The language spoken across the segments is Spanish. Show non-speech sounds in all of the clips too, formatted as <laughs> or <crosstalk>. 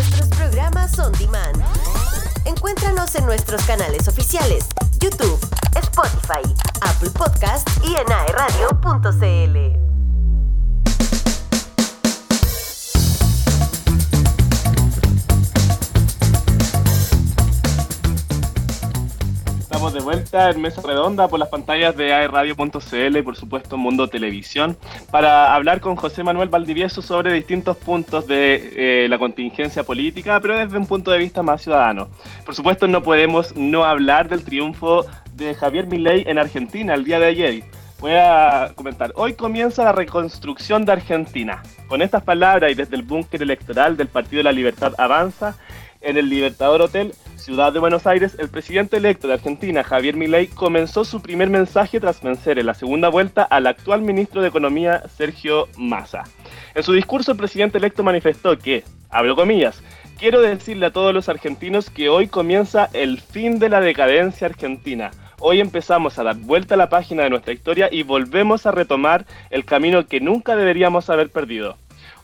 nuestros programas on demand. Encuéntranos en nuestros canales oficiales, YouTube, Spotify, Apple Podcast y en aeradio.cl. Estamos de vuelta en Mesa Redonda por las pantallas de aerradio.cl y por supuesto Mundo Televisión para hablar con José Manuel Valdivieso sobre distintos puntos de eh, la contingencia política, pero desde un punto de vista más ciudadano. Por supuesto no podemos no hablar del triunfo de Javier Milei en Argentina el día de ayer. Voy a comentar, hoy comienza la reconstrucción de Argentina. Con estas palabras y desde el búnker electoral del Partido de la Libertad Avanza, en el Libertador Hotel, Ciudad de Buenos Aires, el presidente electo de Argentina, Javier Milei, comenzó su primer mensaje tras vencer en la segunda vuelta al actual ministro de Economía, Sergio Massa. En su discurso, el presidente electo manifestó que, abro comillas, quiero decirle a todos los argentinos que hoy comienza el fin de la decadencia argentina. Hoy empezamos a dar vuelta a la página de nuestra historia y volvemos a retomar el camino que nunca deberíamos haber perdido.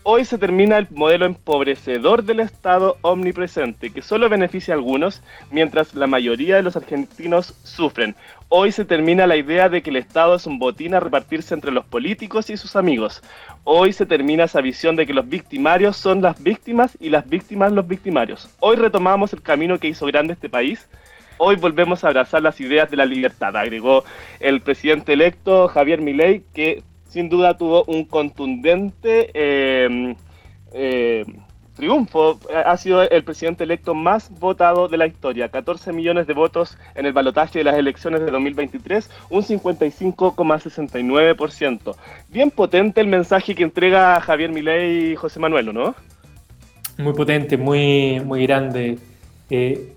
Hoy se termina el modelo empobrecedor del Estado omnipresente, que solo beneficia a algunos, mientras la mayoría de los argentinos sufren. Hoy se termina la idea de que el Estado es un botín a repartirse entre los políticos y sus amigos. Hoy se termina esa visión de que los victimarios son las víctimas y las víctimas los victimarios. Hoy retomamos el camino que hizo grande este país. Hoy volvemos a abrazar las ideas de la libertad, agregó el presidente electo Javier Milei, que sin duda tuvo un contundente eh, eh, triunfo. Ha sido el presidente electo más votado de la historia, 14 millones de votos en el balotaje de las elecciones de 2023, un 55,69%. Bien potente el mensaje que entrega Javier Milei y José Manuel, ¿no? Muy potente, muy, muy grande. Eh,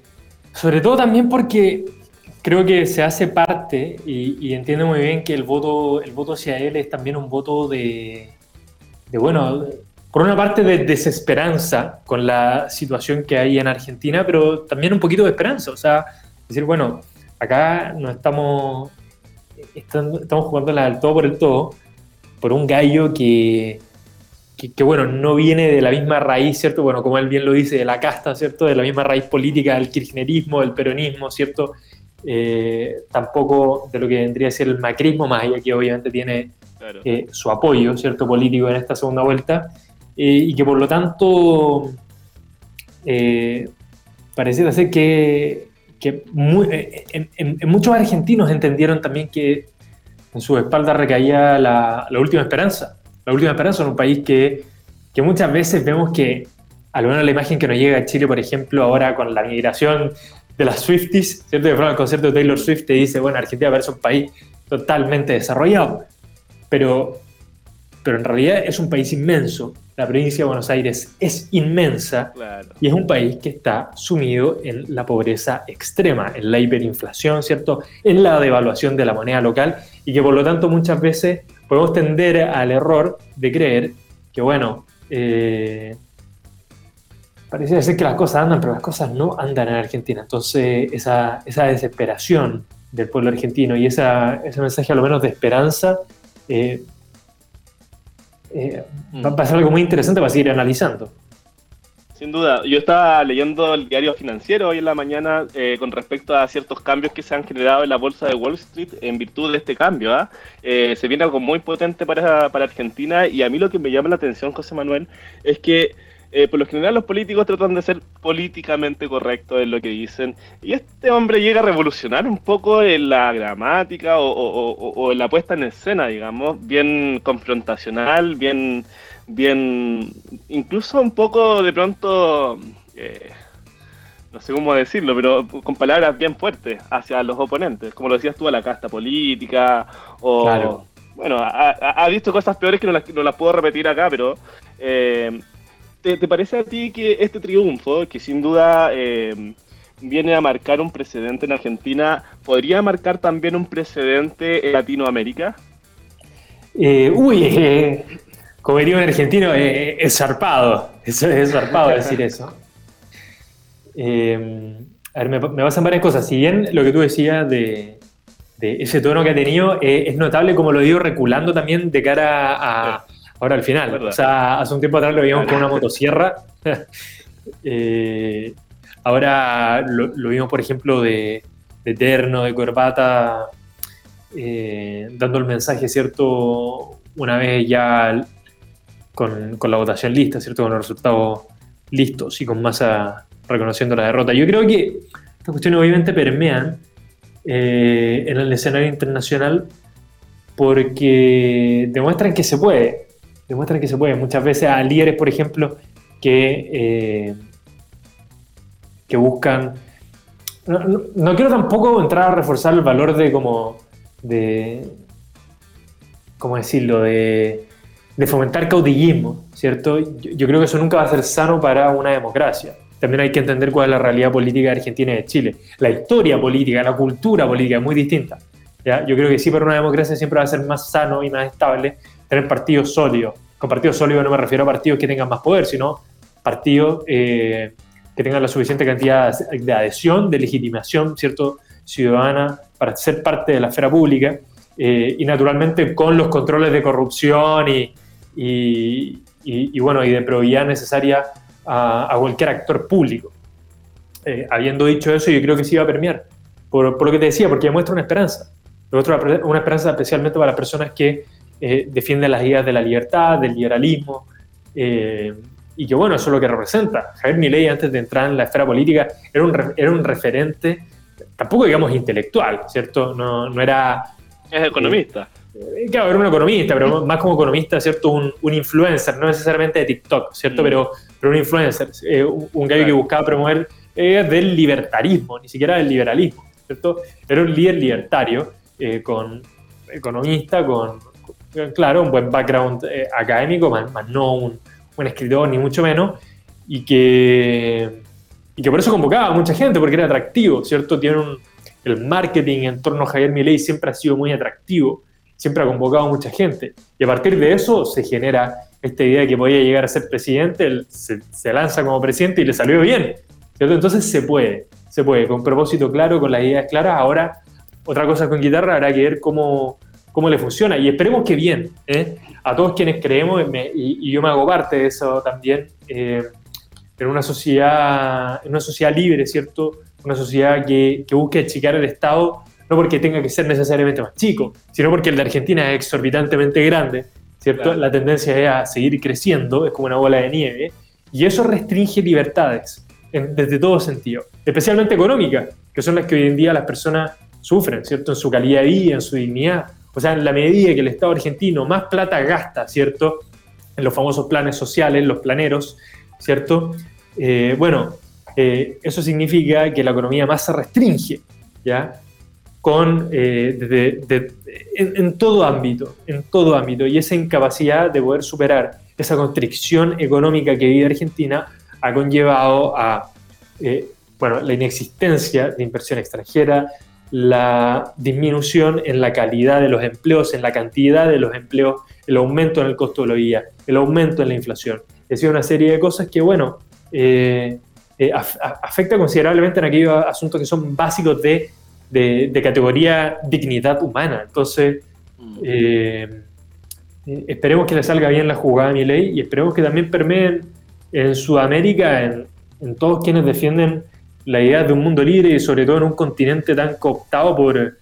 sobre todo también porque creo que se hace parte y, entiende muy bien que el voto, el voto hacia él es también un voto de, bueno, por una parte de desesperanza con la situación que hay en Argentina, pero también un poquito de esperanza. O sea, decir, bueno, acá no estamos, estamos jugando al todo por el todo, por un gallo que, que, que, bueno, no viene de la misma raíz, ¿cierto? Bueno, como él bien lo dice, de la casta, ¿cierto? De la misma raíz política del kirchnerismo, del peronismo, ¿cierto? Eh, tampoco de lo que vendría a ser el macrismo, más allá que obviamente tiene eh, su apoyo, ¿cierto?, político en esta segunda vuelta, eh, y que por lo tanto pareciera ser que, que en, muchos argentinos entendieron también que en su espalda recaía la, la, última esperanza, la última esperanza en un país que, que muchas veces vemos que, al menos la imagen que nos llega a Chile, por ejemplo, ahora con la migración de las Swifties, ¿cierto? Que el concierto de Taylor Swift te dice, bueno, Argentina parece un país totalmente desarrollado, pero, pero en realidad es un país inmenso. La provincia de Buenos Aires es inmensa y es un país que está sumido en la pobreza extrema, en la hiperinflación, ¿cierto? En la devaluación de la moneda local y que por lo tanto muchas veces podemos tender al error de creer que, bueno, eh, Parece ser que las cosas andan, pero las cosas no andan en Argentina. Entonces, esa, esa desesperación del pueblo argentino y esa, ese mensaje a lo menos de esperanza eh, eh, va a ser algo muy interesante para seguir analizando. Sin duda, yo estaba leyendo el diario financiero hoy en la mañana eh, con respecto a ciertos cambios que se han generado en la bolsa de Wall Street en virtud de este cambio. ¿ah? se viene algo muy potente para, para Argentina y a mí lo que me llama la atención, José Manuel, es que eh, por lo general los políticos tratan de ser políticamente correctos en lo que dicen. Y este hombre llega a revolucionar un poco en la gramática o, en la puesta en escena, digamos, bien confrontacional, bien, bien, incluso un poco de pronto, eh, no sé cómo decirlo, pero con palabras bien fuertes hacia los oponentes, como lo decías tú, a la casta política o... Bueno, ha, visto cosas peores que no las, no las puedo repetir acá, pero eh, ¿te, parece a ti que este triunfo, que sin duda eh, viene a marcar un precedente en Argentina, podría marcar también un precedente en Latinoamérica? Eh, uy, eh, como diría un argentino, es zarpado. Es, es zarpado decir eso. a ver, me, me, pasan varias cosas. Si bien lo que tú decías de, ese tono que ha tenido, es notable como lo digo reculando también de cara a, ahora al final. O sea, hace un tiempo atrás lo veíamos con una motosierra. <laughs> Eh, ahora lo, vimos, por ejemplo, de, de terno, de corbata, eh, dando el mensaje, ¿cierto? Una vez ya con, con, la votación lista, ¿cierto? Con los resultados listos y con masa reconociendo la derrota. Yo creo que estas cuestiones obviamente permean eh, en el escenario internacional porque demuestran que se puede, demuestran que se puede. Muchas veces a líderes, por ejemplo, que, eh, que buscan... No, quiero tampoco entrar a reforzar el valor de como... de... ¿Cómo decirlo? De, de fomentar caudillismo, ¿cierto? yo creo que eso nunca va a ser sano para una democracia también hay que entender cuál es la realidad política de Argentina y de Chile. La historia política, la cultura política es muy distinta. ¿ya? Yo creo que sí, para una democracia siempre va a ser más sano y más estable tener partidos sólidos. Con partidos sólidos no me refiero a partidos que tengan más poder, sino partidos eh, que tengan la suficiente cantidad de adhesión, de legitimación cierto, ciudadana para ser parte de la esfera pública eh, y naturalmente con los controles de corrupción y, bueno, y de probidad necesaria a, cualquier actor público. Eh, habiendo dicho eso, yo creo que sí va a permear, por, por, lo que te decía, porque demuestra una esperanza. Una esperanza especialmente para las personas que eh, defienden las ideas de la libertad, del liberalismo, eh, y que bueno, eso es lo que representa. Javier Milei, antes de entrar en la esfera política, era un, era un referente, tampoco digamos intelectual, ¿cierto? No, no era... Es economista. Claro, era un economista, pero más como economista, ¿cierto? Un, un influencer, no necesariamente de TikTok, ¿cierto? Mm. Pero pero un influencer, eh, un, gallo que buscaba promover eh, del libertarismo, ni siquiera del liberalismo, ¿cierto? Era un líder libertario, eh, con economista, con, claro, un buen background académico, más, no un, un, escritor, ni mucho menos, y que, y que por eso convocaba a mucha gente, porque era atractivo, ¿cierto? Tiene un, el marketing en torno a Javier Milei siempre ha sido muy atractivo, siempre ha convocado a mucha gente, y a partir de eso se genera esta idea de que podía llegar a ser presidente, se, lanza como presidente y le salió bien. Entonces se puede, se puede, con propósito claro, con las ideas claras. Ahora, otra cosa con guitarra, habrá que ver cómo, cómo le funciona y esperemos que bien. ¿eh? A todos quienes creemos, y, yo me hago parte de eso también, eh, en, una sociedad, en una sociedad libre, ¿cierto? Una sociedad que, que busque achicar el Estado no porque tenga que ser necesariamente más chico, sino porque el de Argentina es exorbitantemente grande ¿cierto? La tendencia es a seguir creciendo, es como una bola de nieve, y eso restringe libertades desde todo sentido, especialmente económicas, que son las que hoy en día las personas sufren, ¿cierto? En su calidad de vida, en su dignidad. O sea, en la medida que el Estado argentino más plata gasta, ¿cierto? En los famosos planes sociales, los planeros, ¿cierto? Eh, bueno, eh, eso significa que la economía más se restringe, ¿ya? con, eh, en, todo ámbito, en todo ámbito, y esa incapacidad de poder superar esa constricción económica que vive Argentina ha conllevado a bueno, la inexistencia de inversión extranjera, la disminución en la calidad de los empleos, en la cantidad de los empleos, el aumento en el costo de la vida, el aumento en la inflación. Es decir, una serie de cosas que, bueno, eh, afecta considerablemente en aquellos asuntos que son básicos de de, categoría dignidad humana. Entonces, mm. eh, esperemos que le salga bien la jugada a mi ley y esperemos que también permeen en Sudamérica, en, todos quienes defienden la idea de un mundo libre y sobre todo en un continente tan cooptado por,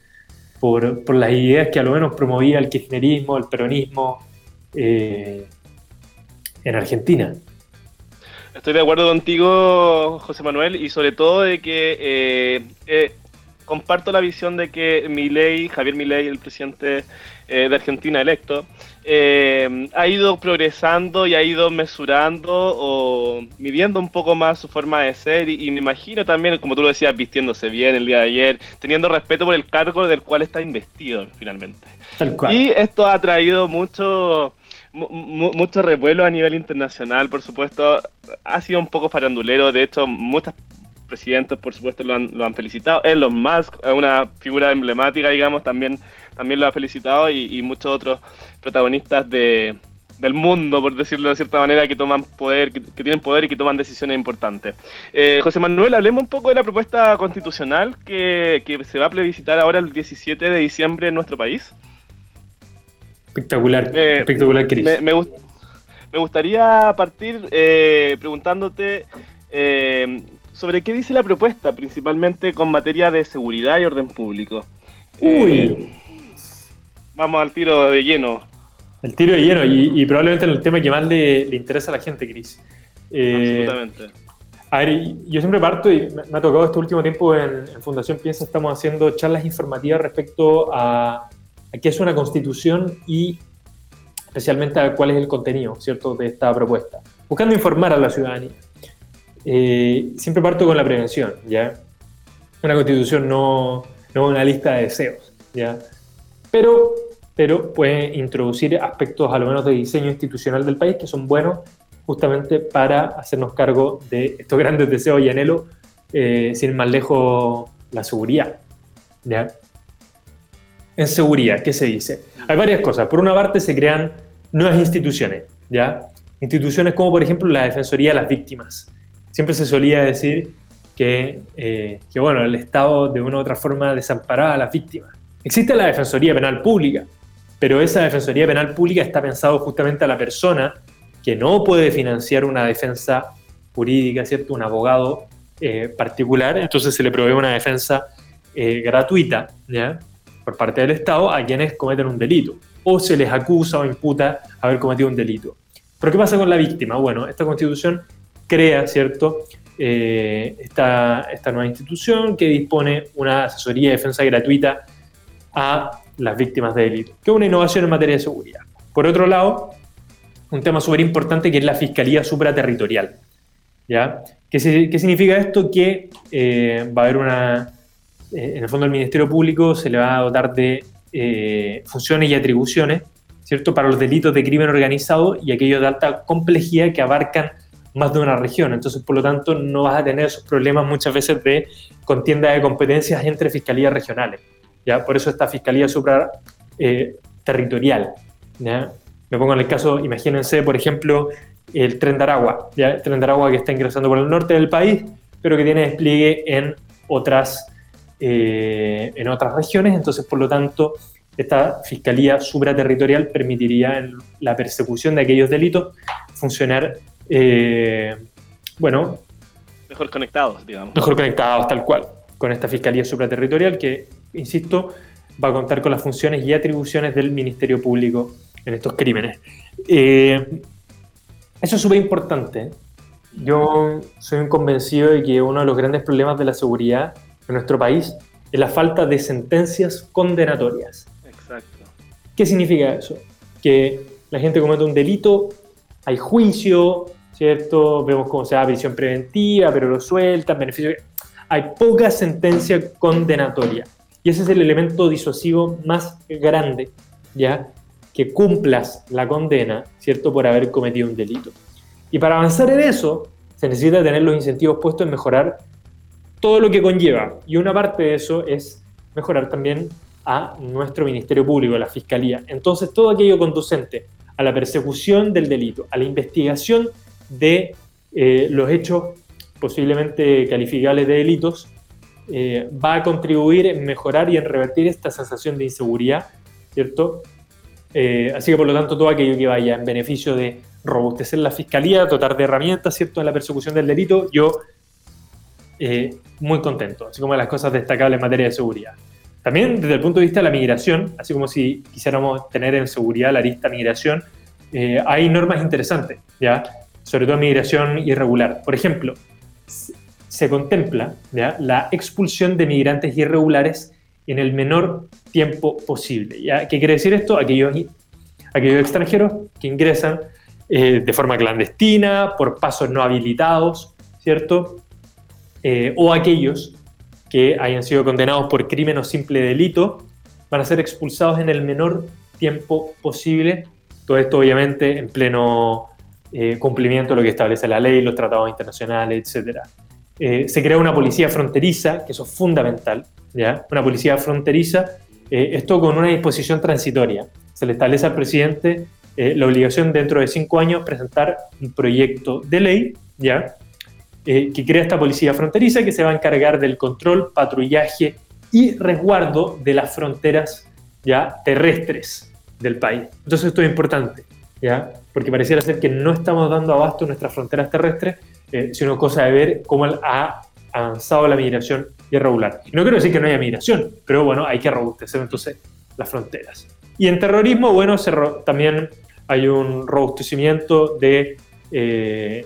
por, las ideas que a lo menos promovía el kirchnerismo, el peronismo eh, en Argentina. Estoy de acuerdo contigo, José Manuel, y sobre todo de que eh, comparto la visión de que Milei, Javier Milei, el presidente eh, de Argentina electo, eh, ha ido progresando y ha ido mesurando o midiendo un poco más su forma de ser y, me imagino también, como tú lo decías, vistiéndose bien el día de ayer, teniendo respeto por el cargo del cual está investido finalmente. Y esto ha traído mucho mucho revuelo a nivel internacional, por supuesto. Ha sido un poco farandulero, de hecho, muchas presidentes, por supuesto, lo han, lo han felicitado. Elon Musk, una figura emblemática, digamos, también, también lo ha felicitado y, muchos otros protagonistas de, del mundo, por decirlo de cierta manera, que toman poder, que, tienen poder y que toman decisiones importantes. Eh, José Manuel, hablemos un poco de la propuesta constitucional que, que se va a plebiscitar ahora el 17 de diciembre en nuestro país. Espectacular, eh, espectacular, Me, me, me, gustaría partir eh, preguntándote eh, sobre qué dice la propuesta, principalmente con materia de seguridad y orden público. Uy. Vamos al tiro de lleno. El tiro de lleno y, probablemente el tema que más le, interesa a la gente, Cris. Absolutamente. A ver, yo siempre parto y me ha tocado este último tiempo en, Fundación Piensa, estamos haciendo charlas informativas respecto a, qué es una constitución y especialmente a cuál es el contenido, ¿cierto?, de esta propuesta, buscando informar a la ciudadanía. Eh, siempre parto con la prevención, ¿ya? Una constitución no, no una lista de deseos, ¿ya? Pero, pero puede introducir aspectos a lo menos de diseño institucional del país que son buenos justamente para hacernos cargo de estos <laughs> grandes deseos y anhelos, eh, sin más lejos la seguridad. ¿ya? En seguridad, ¿qué se dice? Hay varias cosas. Por una parte, se crean nuevas instituciones, ¿ya? Instituciones como, por ejemplo, la Defensoría de las Víctimas. Siempre se solía decir que, eh, que bueno, el Estado de una u otra forma desamparaba a las víctimas. Existe la Defensoría Penal Pública, pero esa Defensoría Penal Pública está pensado justamente a la persona que no puede financiar una defensa jurídica, ¿cierto? Un abogado eh, particular, entonces se le provee una defensa eh, gratuita, ¿ya? Por parte del Estado a quienes cometen un delito, o se les acusa o imputa haber cometido un delito. Pero ¿qué pasa con la víctima? Bueno, esta constitución crea, ¿cierto? Eh, esta, esta nueva institución que dispone una asesoría de defensa gratuita a las víctimas de delito, que es una innovación en materia de seguridad. Por otro lado, un tema súper importante que es la Fiscalía Supraterritorial. ¿ya? ¿Qué, significa esto? Que eh, va a haber una, eh, en el fondo el Ministerio Público se le va a dotar de eh, funciones y atribuciones, ¿cierto? Para los delitos de crimen organizado y aquellos de alta complejidad que abarcan más de una región. Entonces, por lo tanto, no vas a tener esos problemas muchas veces de contienda de competencias entre fiscalías regionales. ¿Ya? Por eso esta Fiscalía Supraterritorial. ¿ya? Me pongo en el caso, imagínense, por ejemplo, el tren de Aragua, ¿ya? el tren de Aragua que está ingresando por el norte del país, pero que tiene despliegue en otras, eh, en otras regiones, entonces, por lo tanto, esta fiscalía supraterritorial permitiría la persecución de aquellos delitos funcionar, eh, bueno... Mejor conectados, digamos. Mejor conectados, tal cual, con esta fiscalía supraterritorial que, insisto, va a contar con las funciones y atribuciones del Ministerio Público en estos crímenes. Eh, eso es súper importante. Yo soy un convencido de que uno de los grandes problemas de la seguridad en nuestro país es la falta de sentencias condenatorias. Exacto. ¿Qué significa eso? Que la gente comete un delito, hay juicio, ¿cierto? Vemos cómo se da prisión preventiva, pero lo sueltan, beneficio. Hay poca sentencia condenatoria. Y ese es el elemento disuasivo más grande, ¿ya? que cumplas la condena, ¿cierto?, por haber cometido un delito. Y para avanzar en eso, se necesita tener los incentivos puestos en mejorar todo lo que conlleva. Y una parte de eso es mejorar también a nuestro Ministerio Público, a la Fiscalía. Entonces, todo aquello conducente a la persecución del delito, a la investigación de eh, los hechos posiblemente calificables de delitos, eh, va a contribuir en mejorar y en revertir esta sensación de inseguridad, ¿cierto? Eh, así que por lo tanto todo aquello que vaya en beneficio de robustecer la fiscalía, dotar de herramientas, ¿cierto?, en la persecución del delito, yo eh, muy contento, así como las cosas destacables en materia de seguridad. También desde el punto de vista de la migración, así como si quisiéramos tener en seguridad la lista migración, eh, hay normas interesantes, ¿ya? Sobre todo migración irregular. Por ejemplo, se contempla la expulsión de migrantes irregulares en el menor tiempo posible. ¿ya? ¿Qué quiere decir esto? Aquellos, extranjeros que ingresan eh, de forma clandestina, por pasos no habilitados, ¿cierto? Eh, o aquellos que hayan sido condenados por crimen o simple delito, van a ser expulsados en el menor tiempo posible. Todo esto obviamente en pleno eh, cumplimiento de lo que establece la ley, los tratados internacionales, etc. se crea una policía fronteriza, que eso es fundamental, una policía fronteriza, eh, esto con una disposición transitoria. Se le establece al presidente eh, la obligación dentro de cinco años presentar un proyecto de ley, ¿ya? Eh, que crea esta policía fronteriza que se va a encargar del control, patrullaje y resguardo de las fronteras ya terrestres del país. Entonces esto es importante, ¿ya? porque pareciera ser que no estamos dando abasto a nuestras fronteras terrestres eh, sino cosa de ver cómo ha avanzado la migración irregular. Y no quiero decir que no haya migración, pero bueno, hay que robustecer entonces las fronteras. Y en terrorismo, bueno, se también hay un robustecimiento de eh,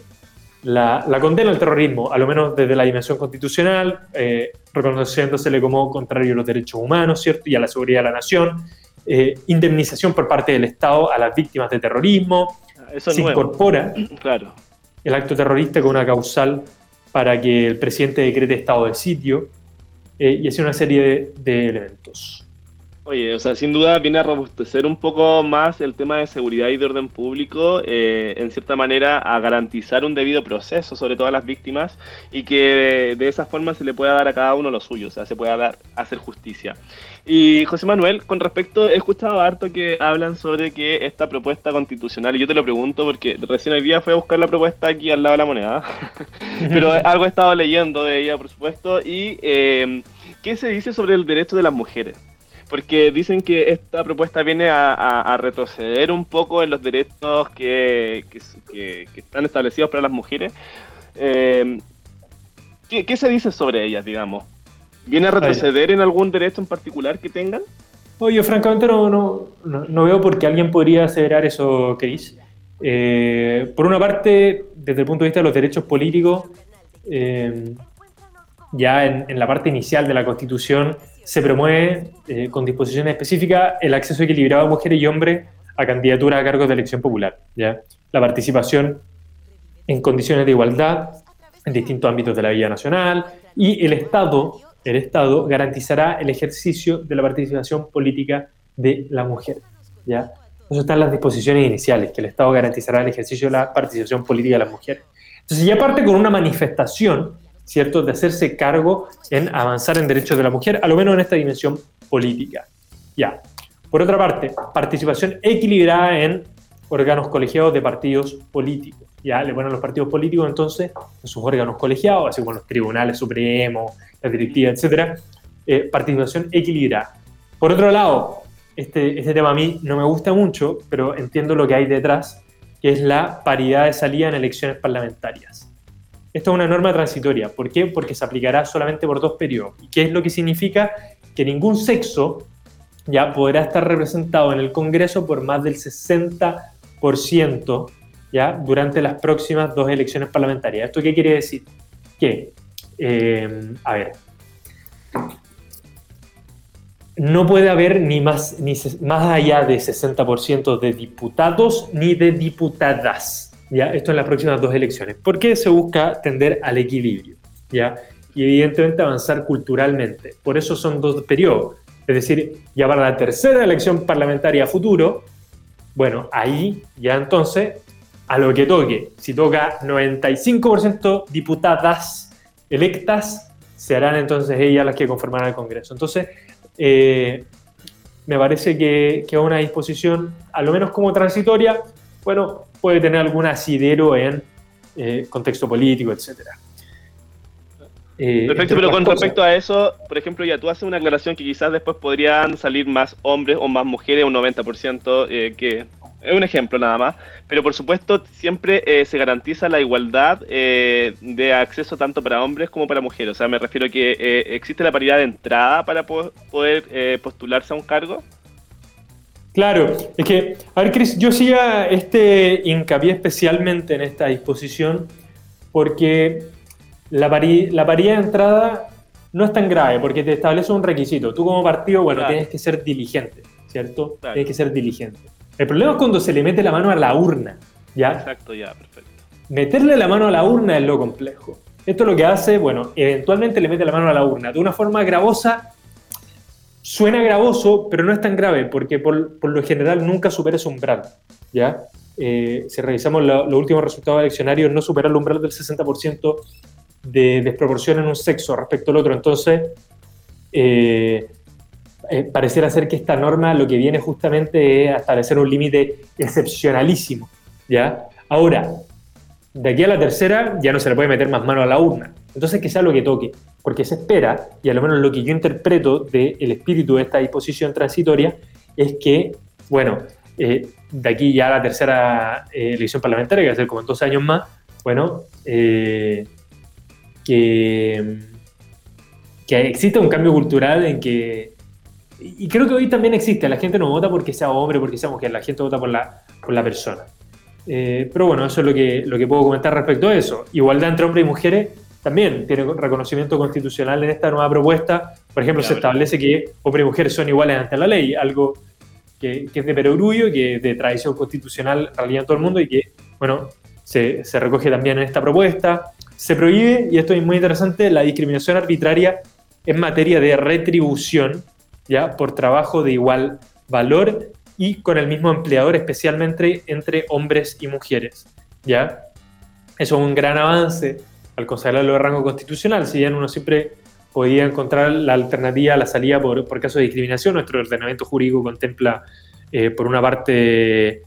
la, condena al terrorismo, a lo menos desde la dimensión constitucional, eh, reconociéndosele como contrario a los derechos humanos, ¿cierto? Y a la seguridad de la nación, eh, indemnización por parte del Estado a las víctimas de terrorismo, Eso se incorpora claro. El acto terrorista con una causal para que el presidente decrete estado de sitio eh, y así una serie de elementos. Oye, o sea, sin duda viene a robustecer un poco más el tema de seguridad y de orden público, eh, en cierta manera a garantizar un debido proceso, sobre todo a las víctimas, y que de esa forma se le pueda dar a cada uno lo suyo, o sea, se pueda dar, hacer justicia. Y José Manuel, con respecto, he escuchado harto que hablan sobre que esta propuesta constitucional, y yo te lo pregunto porque recién hoy día fui a buscar la propuesta aquí al lado de la moneda, <laughs> pero <laughs> algo he estado leyendo de ella, por supuesto, y eh, ¿qué se dice sobre el derecho de las mujeres? Porque dicen que esta propuesta viene a, retroceder un poco en los derechos que, están establecidos para las mujeres. Eh, ¿qué, se dice sobre ellas, digamos? ¿Viene a retroceder en algún derecho en particular que tengan? Oye, francamente no, no, no, veo por qué alguien podría aseverar eso, Chris. Eh, por una parte, desde el punto de vista de los derechos políticos, eh, ya en, la parte inicial de la Constitución se promueve eh, con disposiciones específicas el acceso equilibrado a mujeres y hombres a candidaturas a cargos de elección popular, ¿ya? la participación en condiciones de igualdad en distintos ámbitos de la vida nacional y el Estado, el Estado garantizará el ejercicio de la participación política de la mujer. ¿ya? Eso están las disposiciones iniciales, que el Estado garantizará el ejercicio de la participación política de las mujeres. Entonces ya parte con una manifestación ¿cierto?, de hacerse cargo en avanzar en derechos de la mujer, a lo menos en esta dimensión política. Ya. Por otra parte, participación equilibrada en órganos colegiados de partidos políticos. Ya le ponen los partidos políticos entonces en sus órganos colegiados, así como los tribunales supremos, las directivas, etcétera. Eh, participación equilibrada. Por otro lado, este, este tema a mí no me gusta mucho, pero entiendo lo que hay detrás, que es la paridad de salida en elecciones parlamentarias. Esto es una norma transitoria. ¿Por qué? Porque se aplicará solamente por dos periodos. ¿Y qué es lo que significa? Que ningún sexo ya podrá estar representado en el Congreso por más del 60% ya durante las próximas dos elecciones parlamentarias. ¿Esto qué quiere decir? Que, eh, a ver, no puede haber ni más, ni más allá de 60% de diputados ni de diputadas. ¿Ya? Esto en las próximas dos elecciones. ¿Por qué se busca tender al equilibrio? ¿ya? Y evidentemente avanzar culturalmente. Por eso son dos periodos. Es decir, ya para la tercera elección parlamentaria futuro, bueno, ahí ya entonces a lo que toque. Si toca 95% diputadas electas, serán entonces ellas las que conformarán el Congreso. Entonces, eh, me parece que, que una disposición, a lo menos como transitoria, bueno, puede tener algún asidero en eh, contexto político, etcétera. Eh, Perfecto, pero con respecto a eso, por ejemplo, ya tú haces una aclaración que quizás después podrían salir más hombres o más mujeres, un 90%, eh, que es un ejemplo nada más, pero por supuesto siempre se garantiza la igualdad de acceso tanto para hombres como para mujeres. O sea, me refiero a que existe la paridad de entrada para poder postularse a un cargo. Claro, es que, a ver, Cris, yo hacía este hincapié especialmente en esta disposición porque la, la paridad de entrada no es tan grave porque te establece un requisito. Tú como partido, bueno, tienes que ser diligente, ¿cierto? Tienes que ser diligente. El problema es cuando se le mete la mano a la urna, ¿ya? Exacto, ya, perfecto. Meterle la mano a la urna es lo complejo. Esto lo que hace, bueno, eventualmente le mete la mano a la urna de una forma gravosa Suena gravoso, pero no es tan grave, porque por, lo general nunca supera ese umbral, ¿ya? Eh, si revisamos los últimos resultados eleccionarios, no supera el umbral del 60% de desproporción en un sexo respecto al otro. Entonces, eh, eh, pareciera ser que esta norma lo que viene justamente es a establecer un límite excepcionalísimo, ¿ya? Ahora, de aquí a la tercera ya no se le puede meter más mano a la urna. Entonces que sea lo que toque, porque se espera, y a lo menos lo que yo interpreto del espíritu de esta disposición transitoria, es que, bueno, eh, de aquí ya a la tercera eh, elección parlamentaria, que va a ser como en dos años más, bueno, eh, que, que existe un cambio cultural en que, y creo que hoy también existe, la gente no vota porque sea hombre, porque sea mujer, la gente vota por la, por la persona. Pero bueno, eso es lo que, lo que puedo comentar respecto a eso. Igualdad entre hombres y mujeres también tiene reconocimiento constitucional en esta nueva propuesta. Por ejemplo, se establece que hombres y mujeres son iguales ante la ley, algo que, es de perogrullo, que es de tradición constitucional en realidad en todo el mundo y que, bueno, se, se recoge también en esta propuesta. Se prohíbe, y esto es muy interesante, la discriminación arbitraria en materia de retribución, ya, por trabajo de igual valor y con el mismo empleador, especialmente entre hombres y mujeres, ya. Eso es un gran avance al consagrarlo de rango constitucional, si bien uno siempre podía encontrar la alternativa la salida por, por caso de discriminación, nuestro ordenamiento jurídico contempla, eh, por una parte,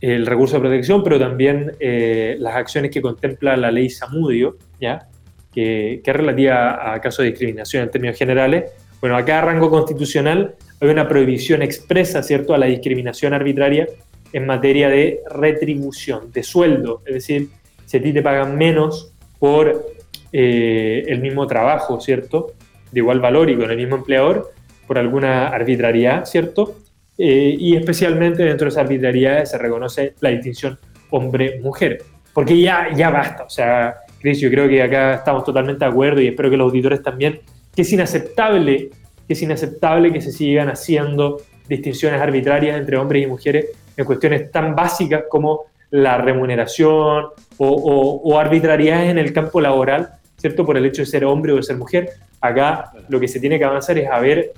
el recurso de protección, pero también eh, las acciones que contempla la ley Samudio, ¿ya? Que, que, es relativa a casos de discriminación en términos generales. Bueno, acá a rango constitucional hay una prohibición expresa, ¿cierto?, a la discriminación arbitraria en materia de retribución, de sueldo. Es decir, si a ti te pagan menos por eh, el mismo trabajo, ¿cierto? De igual valor y con el mismo empleador, por alguna arbitrariedad, ¿cierto? Eh, y especialmente dentro de esa arbitrariedad se reconoce la distinción hombre-mujer. Porque ya, ya basta, o sea, Cris, yo creo que acá estamos totalmente de acuerdo y espero que los auditores también, que es inaceptable, que es inaceptable que se sigan haciendo distinciones arbitrarias entre hombres y mujeres en cuestiones tan básicas como la remuneración o, arbitrariedades en el campo laboral, ¿cierto? Por el hecho de ser hombre o de ser mujer. Acá lo que se tiene que avanzar es a ver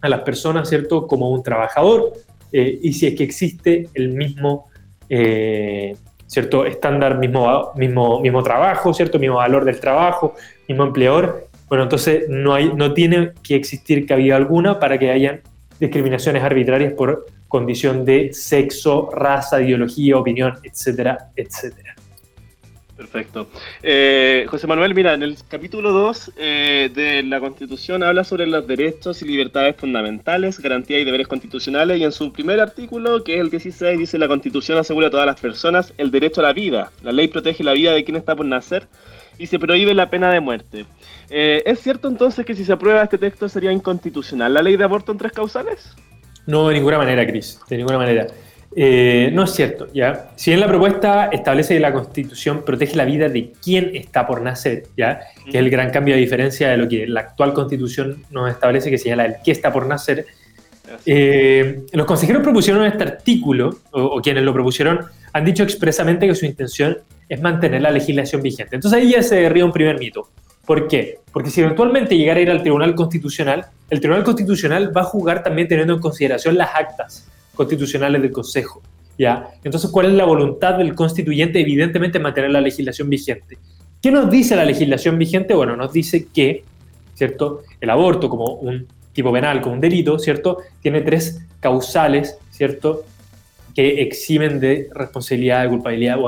a las personas, ¿cierto?, como un trabajador eh, y si es que existe el mismo, eh, ¿cierto?, estándar, mismo, mismo, mismo trabajo, ¿cierto?, mismo valor del trabajo, mismo empleador. Bueno, entonces no, hay, no tiene que existir cabida alguna para que hayan discriminaciones arbitrarias por condición de sexo, raza, ideología, opinión, etcétera, etcétera. Perfecto. Eh, José Manuel, mira, en el capítulo 2 eh, de la Constitución habla sobre los derechos y libertades fundamentales, garantías y deberes constitucionales, y en su primer artículo, que es el 16, dice la Constitución asegura a todas las personas el derecho a la vida. La ley protege la vida de quien está por nacer y se prohíbe la pena de muerte. Eh, ¿Es cierto entonces que si se aprueba este texto sería inconstitucional la ley de aborto en tres causales? No, de ninguna manera, Cris, de ninguna manera. Eh, no es cierto, ¿ya? Si bien la propuesta establece que la Constitución protege la vida de quien está por nacer, ¿ya? Que es el gran cambio de diferencia de lo que la actual Constitución nos establece, que señala el que está por nacer. Eh, los consejeros propusieron este artículo, o, quienes lo propusieron, han dicho expresamente que su intención es mantener la legislación vigente. Entonces ahí ya se derriba un primer mito. ¿Por qué? Porque si eventualmente llegara a ir al Tribunal Constitucional, el Tribunal Constitucional va a jugar también teniendo en consideración las actas constitucionales del Consejo. ¿ya? Entonces, ¿cuál es la voluntad del constituyente? Evidentemente, mantener la legislación vigente. ¿Qué nos dice la legislación vigente? Bueno, nos dice que, ¿cierto? El aborto como un tipo penal, como un delito, ¿cierto? Tiene tres causales, ¿cierto? Que eximen de responsabilidad, de culpabilidad,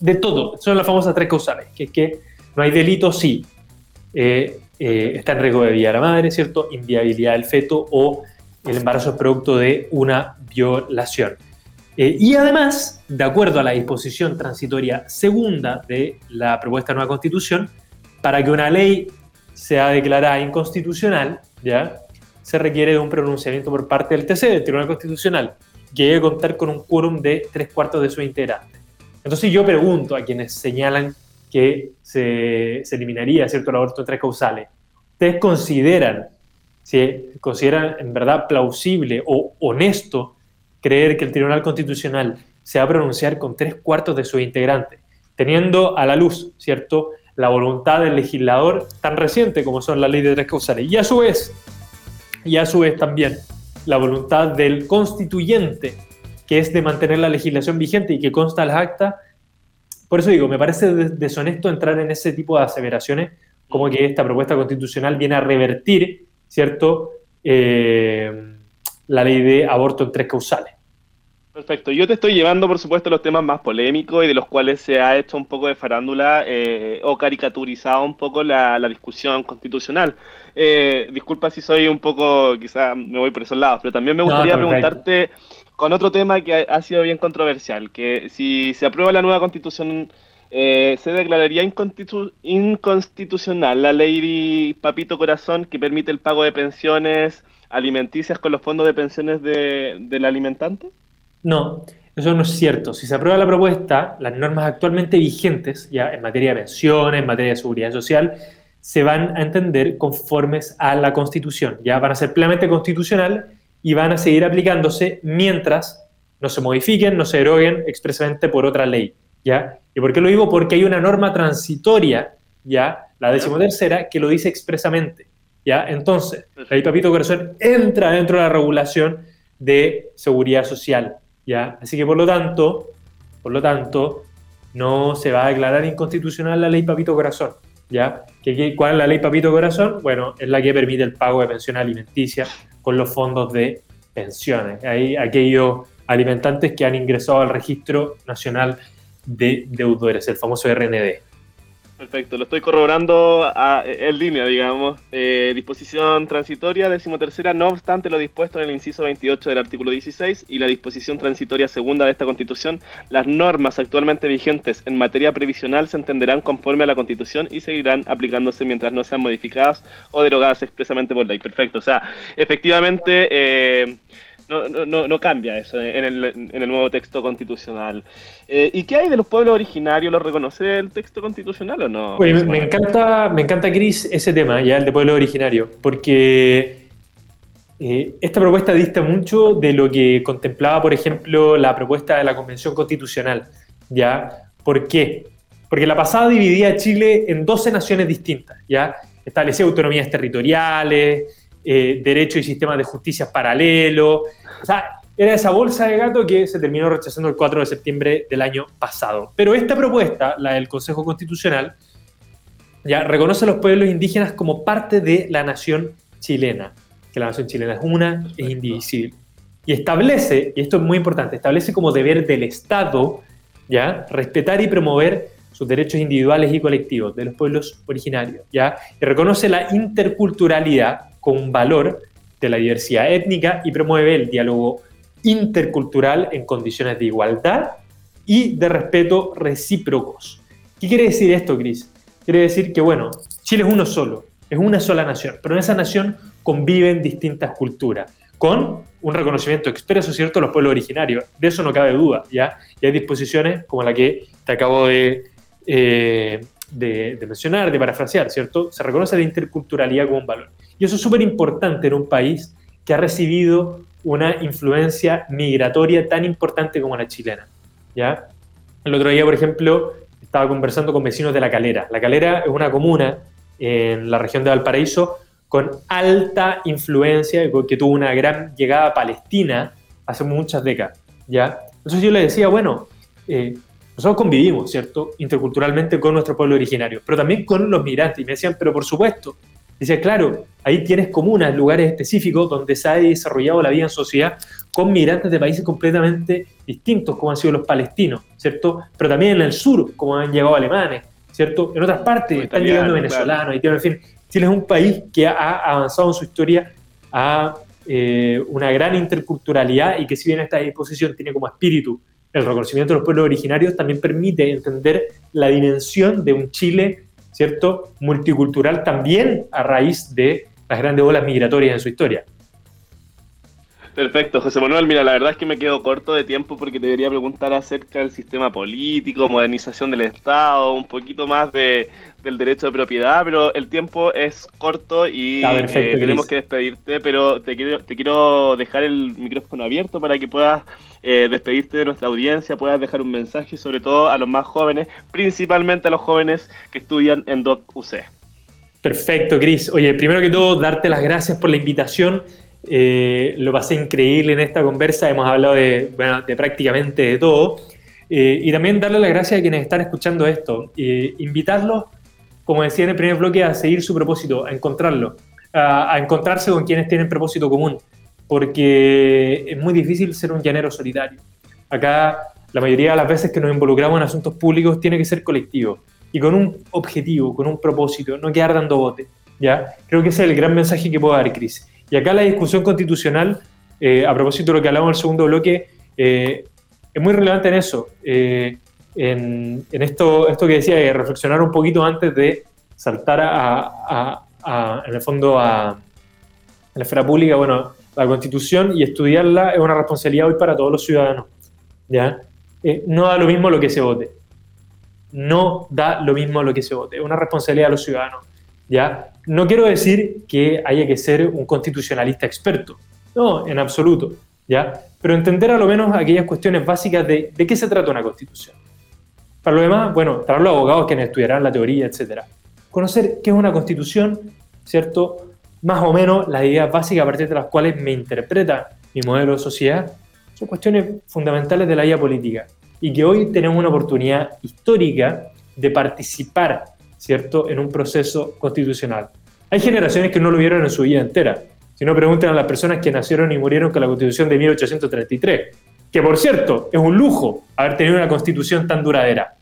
de todo. Son las famosas tres causales, que es que no hay delito, sí, eh, eh, está en riesgo de vida la madre, ¿cierto? Inviabilidad del feto o el embarazo es producto de una violación. Eh, y además, de acuerdo a la disposición transitoria segunda de la propuesta de nueva constitución, para que una ley sea declarada inconstitucional, ¿ya? se requiere de un pronunciamiento por parte del TC, del Tribunal Constitucional, que debe contar con un quórum de tres cuartos de sus integrantes. Entonces yo pregunto a quienes señalan que se, eliminaría ¿cierto? en tres causales. ¿Ustedes consideran, si consideran en verdad plausible o honesto creer que el Tribunal Constitucional se va a pronunciar con tres cuartos de sus integrantes, teniendo a la luz, ¿cierto?, la voluntad del legislador tan reciente como son las leyes de tres causales. Y a su vez, y a su vez también, la voluntad del constituyente, que es de mantener la legislación vigente y que consta en las actas, por eso digo, me parece deshonesto entrar en ese tipo de aseveraciones, como que esta propuesta constitucional viene a revertir, ¿cierto?, eh, la ley de aborto en tres causales. Perfecto. Yo te estoy llevando, por supuesto, los temas más polémicos y de los cuales se ha hecho un poco de farándula eh, o caricaturizado un poco la, discusión constitucional. Eh, disculpa si soy un poco, quizá me voy por esos lados, pero también me gustaría preguntarte con otro tema que ha, sido bien controversial, que si se aprueba la nueva constitución eh, se declararía inconstitucional la ley Papito Corazón que permite el pago de pensiones alimenticias con los fondos de pensiones de, del alimentante? No, eso no es cierto. Si se aprueba la propuesta, las normas actualmente vigentes ya en materia de pensiones, en materia de seguridad social, se van a entender conformes a la Constitución. Ya van a ser plenamente constitucional y van a seguir aplicándose mientras no se modifiquen, no se deroguen expresamente por otra ley. ¿ya? ¿Y por qué lo digo? Porque hay una norma transitoria, ¿ya? la decimotercera, que lo dice expresamente. ¿ya? Entonces, la ley Papito Corazón entra dentro de la regulación de seguridad social. ¿ya? Así que por lo tanto, por lo tanto, no se va a declarar inconstitucional la ley Papito Corazón. ¿ya? ¿Cuál es la ley Papito Corazón? Bueno, es la que permite el pago de pensión alimenticia con los fondos de pensiones. Hay aquellos alimentantes que han ingresado al Registro Nacional de Deudores, el famoso RND. Perfecto, lo estoy corroborando en línea, digamos. Eh, disposición transitoria, decimotercera, no obstante lo dispuesto en el inciso 28 del artículo 16 y la disposición transitoria segunda de esta Constitución, las normas actualmente vigentes en materia previsional se entenderán conforme a la Constitución y seguirán aplicándose mientras no sean modificadas o derogadas expresamente por ley. Perfecto, o sea, efectivamente... Eh, no, no, no, cambia eso en el, en el nuevo texto constitucional. Eh, ¿Y qué hay de los pueblos originarios? ¿Lo reconoce el texto constitucional o no? me, encanta, me encanta, Cris, ese tema, ya el de pueblo originario, porque eh, esta propuesta dista mucho de lo que contemplaba, por ejemplo, la propuesta de la Convención Constitucional. ¿ya? ¿Por qué? Porque la pasada dividía a Chile en 12 naciones distintas, ¿ya? Establecía autonomías territoriales, eh, derecho y sistemas de justicia paralelo. O sea, era esa bolsa de gato que se terminó rechazando el 4 de septiembre del año pasado. Pero esta propuesta, la del Consejo Constitucional, ya reconoce a los pueblos indígenas como parte de la nación chilena, que la nación chilena es una, es indivisible. Y establece, y esto es muy importante, establece como deber del Estado, ¿ya? Respetar y promover sus derechos individuales y colectivos de los pueblos originarios, ¿ya? Y reconoce la interculturalidad con valor de la diversidad étnica y promueve el diálogo intercultural en condiciones de igualdad y de respeto recíprocos. ¿Qué quiere decir esto, Cris? Quiere decir que, bueno, Chile es uno solo, es una sola nación, pero en esa nación conviven distintas culturas, con un reconocimiento expreso, ¿cierto?, los pueblos originarios. De eso no cabe duda, ¿ya? Y hay disposiciones como la que te acabo de, eh, de, de mencionar, de parafrasear, ¿cierto? Se reconoce la interculturalidad como un valor. Y eso es súper importante en un país que ha recibido una influencia migratoria tan importante como la chilena. ¿ya? El otro día, por ejemplo, estaba conversando con vecinos de La Calera. La Calera es una comuna en la región de Valparaíso con alta influencia, que tuvo una gran llegada palestina hace muchas décadas. ¿ya? Entonces yo le decía, bueno, eh, nosotros convivimos, ¿cierto?, interculturalmente con nuestro pueblo originario, pero también con los migrantes. Y me decían, pero por supuesto, Dice, claro, ahí tienes comunas, lugares específicos donde se ha desarrollado la vida en sociedad con migrantes de países completamente distintos, como han sido los palestinos, ¿cierto? Pero también en el sur, como han llegado alemanes, ¿cierto? En otras partes están llegando venezolanos, en fin. Chile es un país que ha avanzado en su historia a eh, una gran interculturalidad y que si bien esta disposición tiene como espíritu el reconocimiento de los pueblos originarios, también permite entender la dimensión de un Chile ¿cierto? Multicultural también a raíz de las grandes olas migratorias en su historia. Perfecto, José Manuel. Mira, la verdad es que me quedo corto de tiempo porque te debería preguntar acerca del sistema político, modernización del Estado, un poquito más de, del derecho de propiedad, pero el tiempo es corto y eh, tenemos que despedirte, pero te quiero, te quiero dejar el micrófono abierto para que puedas eh, despedirte de nuestra audiencia, puedas dejar un mensaje sobre todo a los más jóvenes, principalmente a los jóvenes que estudian en DOC UC. Perfecto, Cris. Oye, primero que todo, darte las gracias por la invitación. Eh, lo pasé increíble en esta conversa, hemos hablado de, de prácticamente de todo. Eh, y también darle las gracias a quienes están escuchando esto. Eh, invitarlos, como decía en el primer bloque, a seguir su propósito, a encontrarlo, a, a, encontrarse con quienes tienen propósito común, porque es muy difícil ser un llanero solitario. Acá, la mayoría de las veces que nos involucramos en asuntos públicos tiene que ser colectivo y con un objetivo, con un propósito, no quedar dando bote. ¿ya? Creo que ese es el gran mensaje que puedo dar, Cris. Y acá la discusión constitucional, eh, a propósito de lo que hablamos en el segundo bloque, eh, es muy relevante en eso. Eh, en, esto, esto que decía, de reflexionar un poquito antes de saltar a, en el fondo a, la esfera pública, bueno, la constitución y estudiarla es una responsabilidad hoy para todos los ciudadanos. ¿ya? Eh, no da lo mismo lo que se vote. No da lo mismo lo que se vote. Es una responsabilidad de los ciudadanos. ¿ya? No quiero decir que haya que ser un constitucionalista experto. No, en absoluto. ¿ya? Pero entender a lo menos aquellas cuestiones básicas de, de qué se trata una constitución. Para lo demás, bueno, para los abogados que estudiarán la teoría, etcétera. Conocer qué es una constitución, ¿cierto? Más o menos las ideas básicas a partir de las cuales me interpreta mi modelo de sociedad, son cuestiones fundamentales de la vida política y que hoy tenemos una oportunidad histórica de participar, ¿cierto?, en un proceso constitucional. Hay generaciones que no lo vieron en su vida entera. Si no, pregunten a las personas que nacieron y murieron con la Constitución de 1833, que por cierto, es un lujo haber tenido una Constitución tan duradera.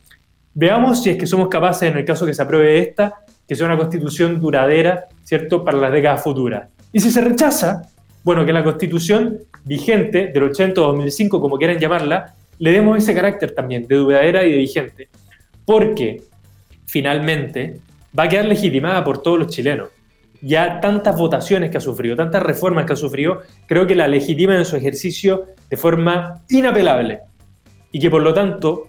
Veamos si es que somos capaces, en el caso que se apruebe esta, que sea una Constitución duradera, ¿cierto?, para las décadas futuras. Y si se rechaza, bueno, que la Constitución vigente del 80 o 2005, como quieran llamarla, le demos ese carácter también de duradera y de vigente, porque finalmente va a quedar legitimada por todos los chilenos. Ya tantas votaciones que ha sufrido, tantas reformas que ha sufrido, creo que la legitima en su ejercicio de forma inapelable. Y que por lo tanto,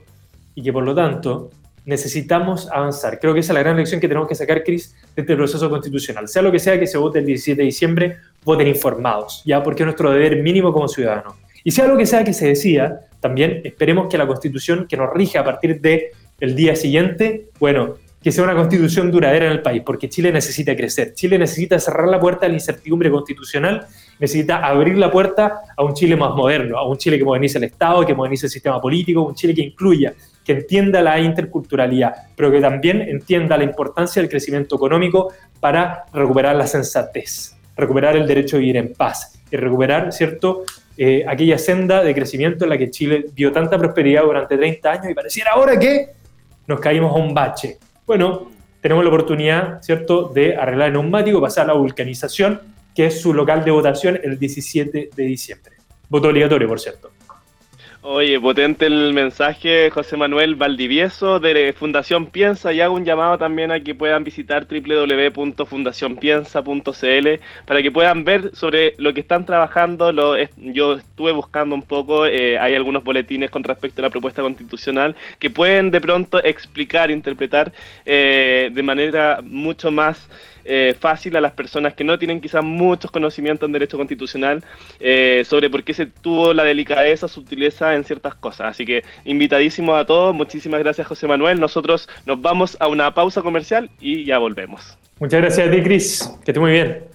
y que por lo tanto, necesitamos avanzar. Creo que esa es la gran lección que tenemos que sacar, Cris, de este proceso constitucional. Sea lo que sea que se vote el 17 de diciembre, voten informados, ya porque es nuestro deber mínimo como ciudadanos. Y sea lo que sea que se decida, también esperemos que la constitución que nos rige a partir del el día siguiente, bueno, que sea una constitución duradera en el país, porque Chile necesita crecer. Chile necesita cerrar la puerta a la incertidumbre constitucional, necesita abrir la puerta a un Chile más moderno, a un Chile que modernice el Estado, que modernice el sistema político, un Chile que incluya, que entienda la interculturalidad, pero que también entienda la importancia del crecimiento económico para recuperar la sensatez, recuperar el derecho a vivir en paz y recuperar, ¿cierto?, eh, aquella senda de crecimiento en la que Chile vio tanta prosperidad durante 30 años y pareciera ahora que nos caímos a un bache. Bueno, tenemos la oportunidad, ¿cierto?, de arreglar el neumático, pasar a la vulcanización, que es su local de votación el 17 de diciembre. Voto obligatorio, por cierto. Oye, potente el mensaje, José Manuel Valdivieso de Fundación Piensa y hago un llamado también a que puedan visitar www.fundacionpiensa.cl para que puedan ver sobre lo que están trabajando. Lo, yo estuve buscando un poco, eh, hay algunos boletines con respecto a la propuesta constitucional que pueden de pronto explicar, interpretar eh, de manera mucho más eh, fácil a las personas que no tienen quizás muchos conocimientos en derecho constitucional eh, sobre por qué se tuvo la delicadeza, sutileza en ciertas cosas. Así que invitadísimos a todos, muchísimas gracias José Manuel. Nosotros nos vamos a una pausa comercial y ya volvemos. Muchas gracias a ti, Cris. Que esté muy bien.